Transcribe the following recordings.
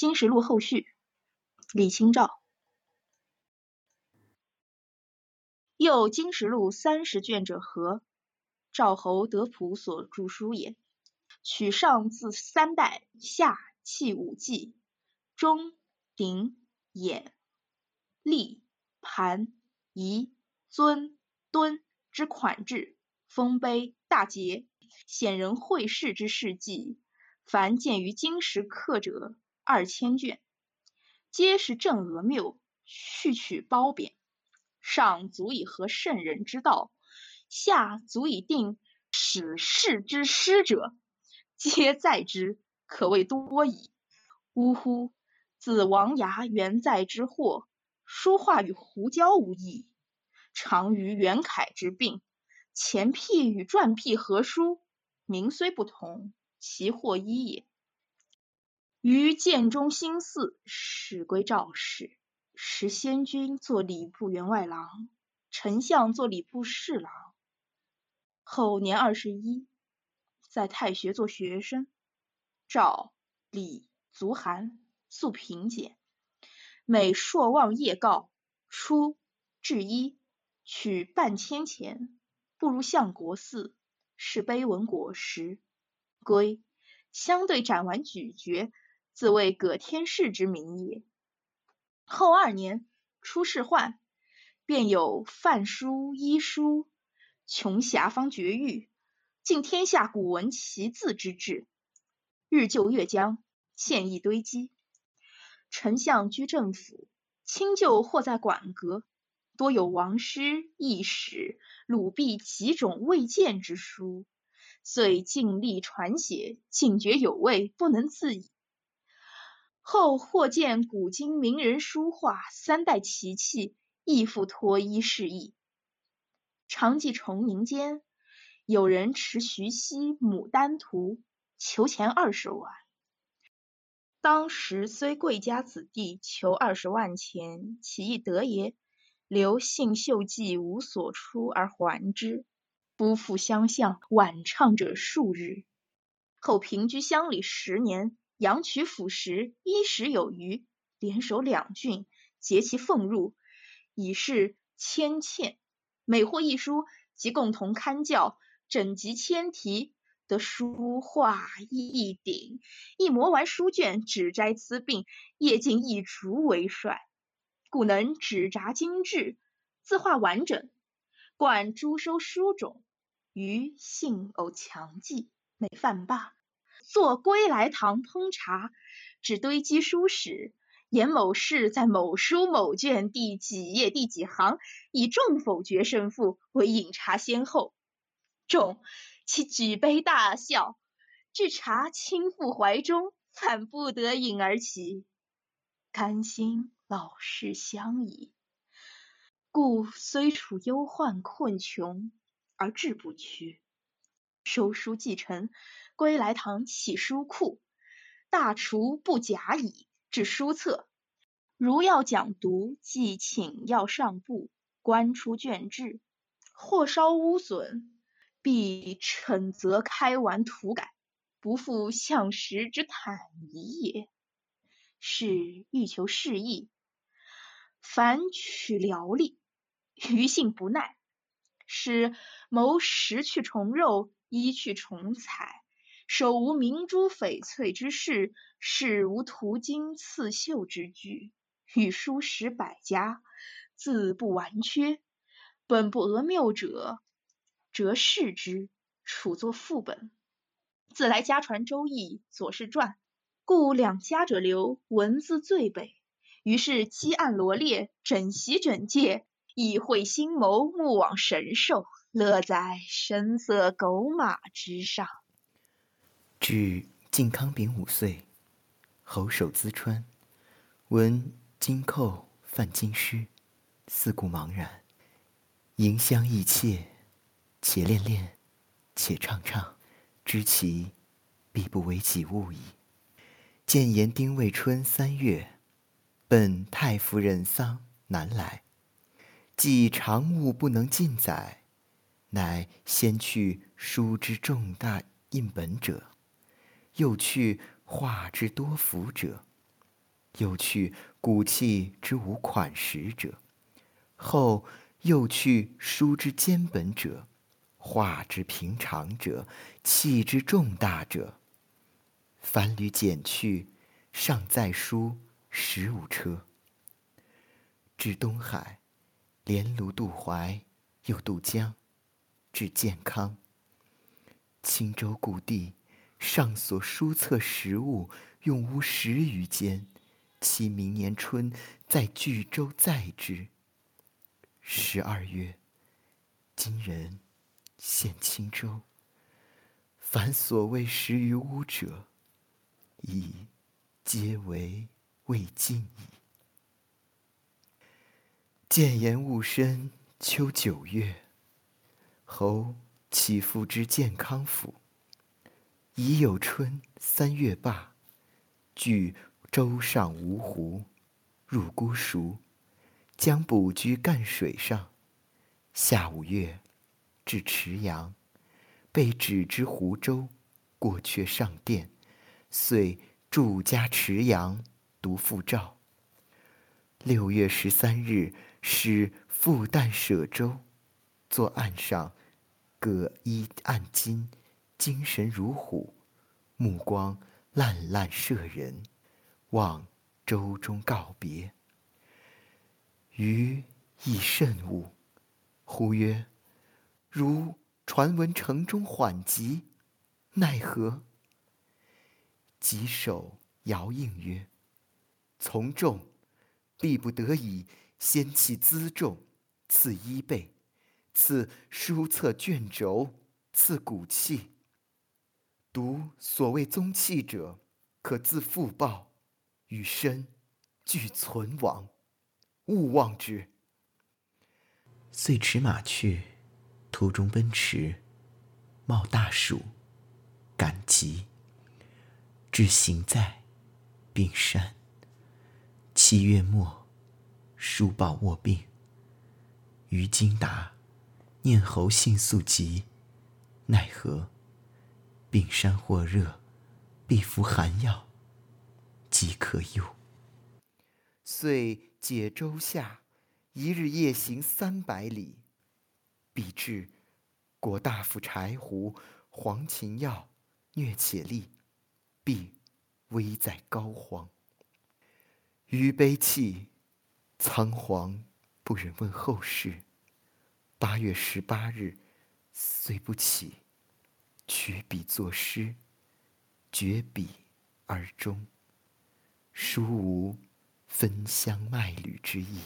金石录后续，李清照。又金石录三十卷者何？赵侯德普所著书也。取上自三代，下弃五纪，中鼎兖立盘仪尊敦之款制，丰碑大节，显人会试之事迹，凡见于金石刻者二千卷，皆是正讹谬，去取褒贬。上足以合圣人之道，下足以定史事之师者，皆在之，可谓多矣。呜呼！子王牙元在之祸，书画与胡椒无异，常于元楷之病。前辟与传辟何殊？名虽不同，其祸一也。于建中兴寺，始归赵氏。时先君做礼部员外郎，丞相做礼部侍郎。后年二十一，在太学做学生。赵、李、足寒，素贫俭。每朔望夜告，初至一，取半千钱，不如相国寺，是碑文果实。归，相对斩完咀嚼，自谓葛天士之名也。后二年，出仕宦，便有范书、医书，穷遐方绝域，尽天下古文奇字之志。日就月将，现役堆积。丞相居政府，亲旧或在馆阁，多有王师、易史、鲁毕几种未见之书，遂尽力传写，尽觉有味，不能自已。后或见古今名人书画，三代奇器，亦复托衣示意。常记崇宁间，有人持徐熙《牡丹图》，求钱二十万。当时虽贵家子弟，求二十万钱，其亦得也？留信秀记无所出而还之。夫妇相向，晚唱者数日。后平居乡里十年。阳曲辅食，衣食有余，联守两郡，结其俸入，以示谦欠。每获一书，即共同刊教，整集千题，得书画一鼎。一磨完书卷，只摘疵病，夜尽一竹为帅，故能纸札精致，字画完整。贯诸收书种，余性偶强记，每饭罢。坐归来堂烹茶，只堆积书史，言某事在某书某卷第几页第几行，以众否决胜负为饮茶先后。众，其举杯大笑，置茶倾覆怀中，反不得饮而起。甘心老事相宜，故虽处忧患困穷，而志不屈。收书继承。归来堂起书库，大厨不假矣。置书册，如要讲读，即请要上部，观出卷志。或稍污损，必惩责开完涂改，不负相识之坦仪也。是欲求适意，凡取寥力，余性不耐，使谋食去虫肉，衣去虫彩。手无明珠翡翠之饰，事无涂金刺绣之具，与书史百家，字不完缺。本不讹谬者，则视之，处作副本。自来家传《周易》《左氏传》，故两家者流，文字最备。于是积案罗列，整席整戒，意会心谋，目往神兽，乐在声色狗马之上。至靖康丙五岁，侯守淄川，闻金寇犯京师，四顾茫然，迎香意切，且恋恋，且唱唱，知其必不为己物矣。见言丁未春三月，奔太夫人丧南来，既常物不能尽载，乃先去书之重大印本者。又去画之多幅者，又去骨气之无款识者，后又去书之兼本者，画之平常者，气之重大者。凡履减去，尚在书十五车。至东海，连卢渡淮，又渡江，至建康。青州故地，上所书册实物，用无十余间。期明年春，在巨州载之。十二月，今人献青州。凡所谓十余屋者，已皆为未尽矣。建言戊申，秋九月，侯起复之建康府。已有春三月罢，据。舟上芜湖，入姑熟，将补居干水上。夏五月，至池阳，被指之湖州，过却上殿，遂住家池阳，读复诏。六月十三日，使复旦舍舟，坐岸上，葛衣暗金，精神如虎，目光烂烂摄人。望舟中告别，余亦甚悟。忽曰：“如传闻城中缓急，奈何？”稽首遥应曰：“从众，必不得已先弃辎重，赐衣被，赐书册卷轴，赐骨器。独所谓宗器者，可自复报。”与身俱存亡，勿忘之。遂驰马去，途中奔驰，冒大暑，赶集。至行在病山。七月末，书报卧病。于今达，念侯信速疾，奈何？病山或热，必服寒药。即可忧。遂解舟下，一日夜行三百里，必至。果大夫柴胡、黄芩药，疟且利，必危在膏肓。余悲泣，仓皇不忍问后事。八月十八日，虽不起，取笔作诗，绝笔而终。书无分香卖履之意，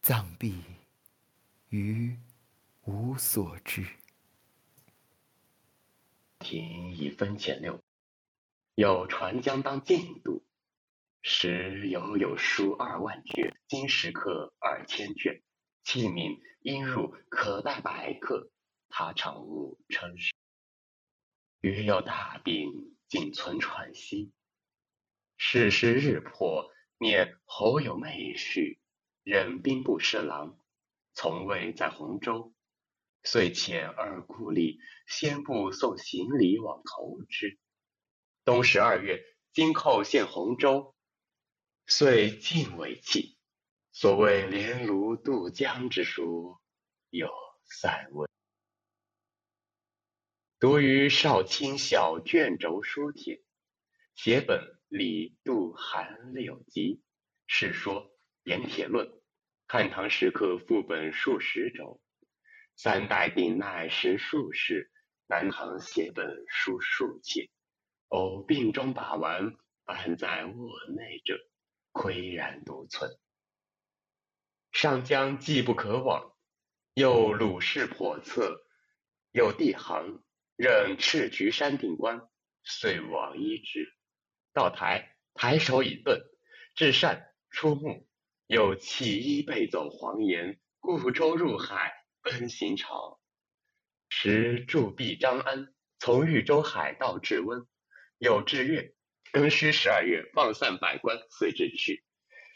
藏毕，余无所知。庭已分前六，有船将当进度，时犹有书二万卷，金石刻二千卷，器皿应入可待百客。他常务称是。余有大病，仅存喘息。世事日破，念侯有妹婿，任兵部侍郎，从未在洪州，遂遣二故吏先部送行李往投之。冬十二月，金寇陷洪州，遂尽为弃。所谓连卢渡江之书，有散文。读于少卿小卷轴书帖，写本。李杜韩六集，世说盐铁论，汉唐石刻副本数十轴，三代鼎鼐十数世，南唐写本书数切，偶病中把玩，半在卧内者，岿然独存。上将既不可往，又鲁氏叵测，有地行任赤渠山顶官，遂往依之。到台，抬手以顿；至善，出目，又弃衣背走黄岩，故舟入海，奔行朝。时驻跸张安，从豫州海盗至温，有至越，庚戌十二月，放散百官，遂至去。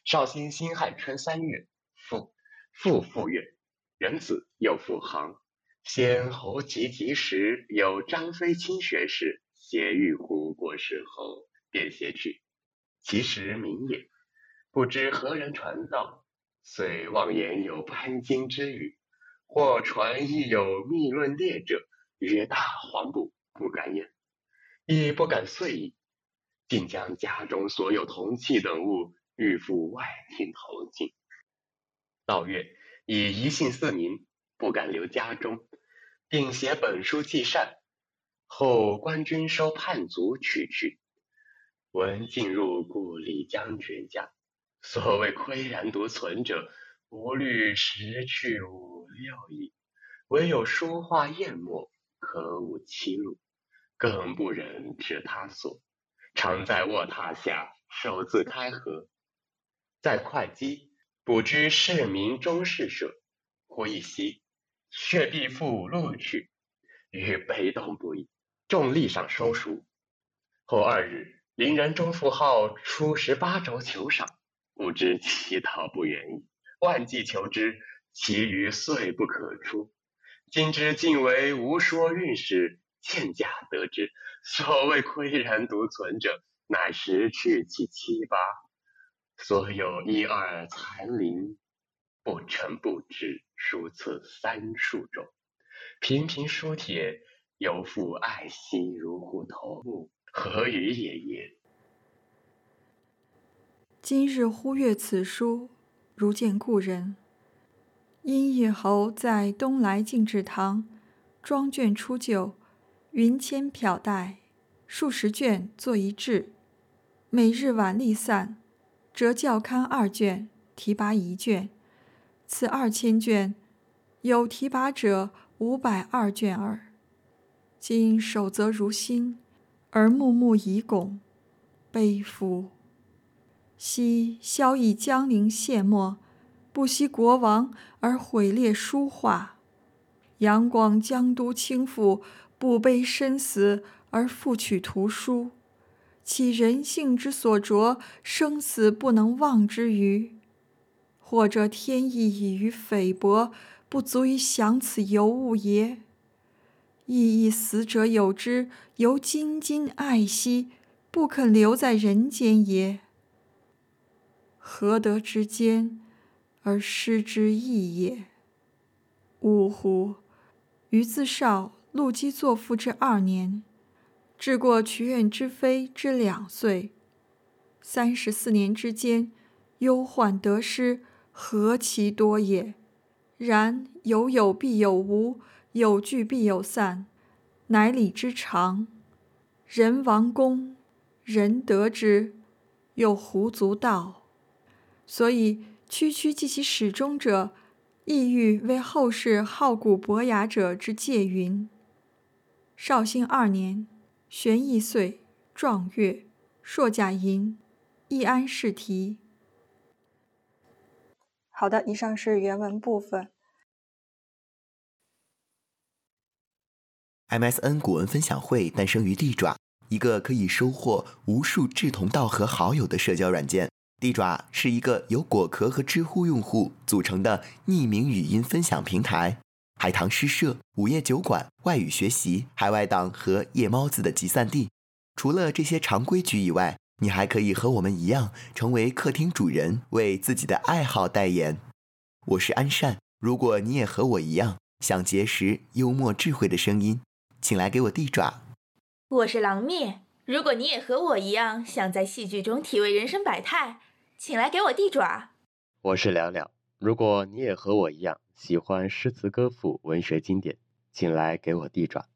绍兴辛亥春三月，复复复越，元子又复杭。先侯及及时，有张飞卿学士携玉壶过世后。便携去。其实名也。不知何人传道，遂妄言有潘金之语，或传亦有密论列者，曰大黄布，不敢言，亦不敢遂矣。竟将家中所有铜器等物欲赴外厅投进。道月以一信四民，不敢留家中，并写本书记善。后官军收叛卒取去，闻进入故李将军家。所谓岿然独存者，无虑十去五六矣。唯有书画砚墨，可舞其路，更不忍置他所。常在卧榻下，手自开合。在会稽，不知市民中士舍，或一席，却必复落去，愈悲动不已。众力上收书。后二日，邻人钟富号出十八州求赏。不知其道不远矣，万计求之，其余遂不可出。今之竟为无说运使，欠假得之，所谓岿然独存者，乃十去其七八，所有一二残零，不成不知。书册三数种，频频书帖，犹复爱惜如虎头目，何语也耶？今日忽阅此书，如见故人。因义侯在东来敬志堂，装卷出就，云铅漂带，数十卷作一志。每日晚立散，折校刊二卷，提拔一卷。此二千卷，有提拔者五百二卷耳。今守则如新，而木木已拱，悲夫！昔萧以江陵谢墨，不惜国王而毁列书画；杨广江都倾覆，不悲身死而复取图书。其人性之所着，生死不能忘之余，或者天意已于菲薄，不足以享此尤物也？亦亦死者有之，犹津津爱惜，不肯留在人间也？何得之间而失之易也？呜呼！余自少，陆机作赋之二年，至过曲苑之妃之两岁。三十四年之间，忧患得失，何其多也！然有有必有无，有聚必有散，乃礼之常。人亡功，人得之，又胡足道？所以，区区记其始终者，意欲为后世好古博雅者之戒云。绍兴二年，玄义岁，壮月，朔甲寅，易安试题。好的，以上是原文部分。MSN 古文分享会诞生于地爪，一个可以收获无数志同道合好友的社交软件。地爪是一个由果壳和知乎用户组成的匿名语音分享平台，海棠诗社、午夜酒馆、外语学习、海外党和夜猫子的集散地。除了这些常规局以外，你还可以和我们一样成为客厅主人，为自己的爱好代言。我是安善，如果你也和我一样想结识幽默智慧的声音，请来给我地爪。我是狼灭，如果你也和我一样想在戏剧中体味人生百态。请来给我递爪。我是了了，如果你也和我一样喜欢诗词歌赋、文学经典，请来给我递爪。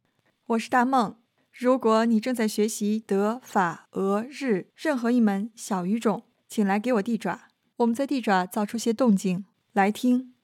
我是大梦，如果你正在学习德、法、俄、日任何一门小语种，请来给我地爪。我们在地爪造出些动静，来听。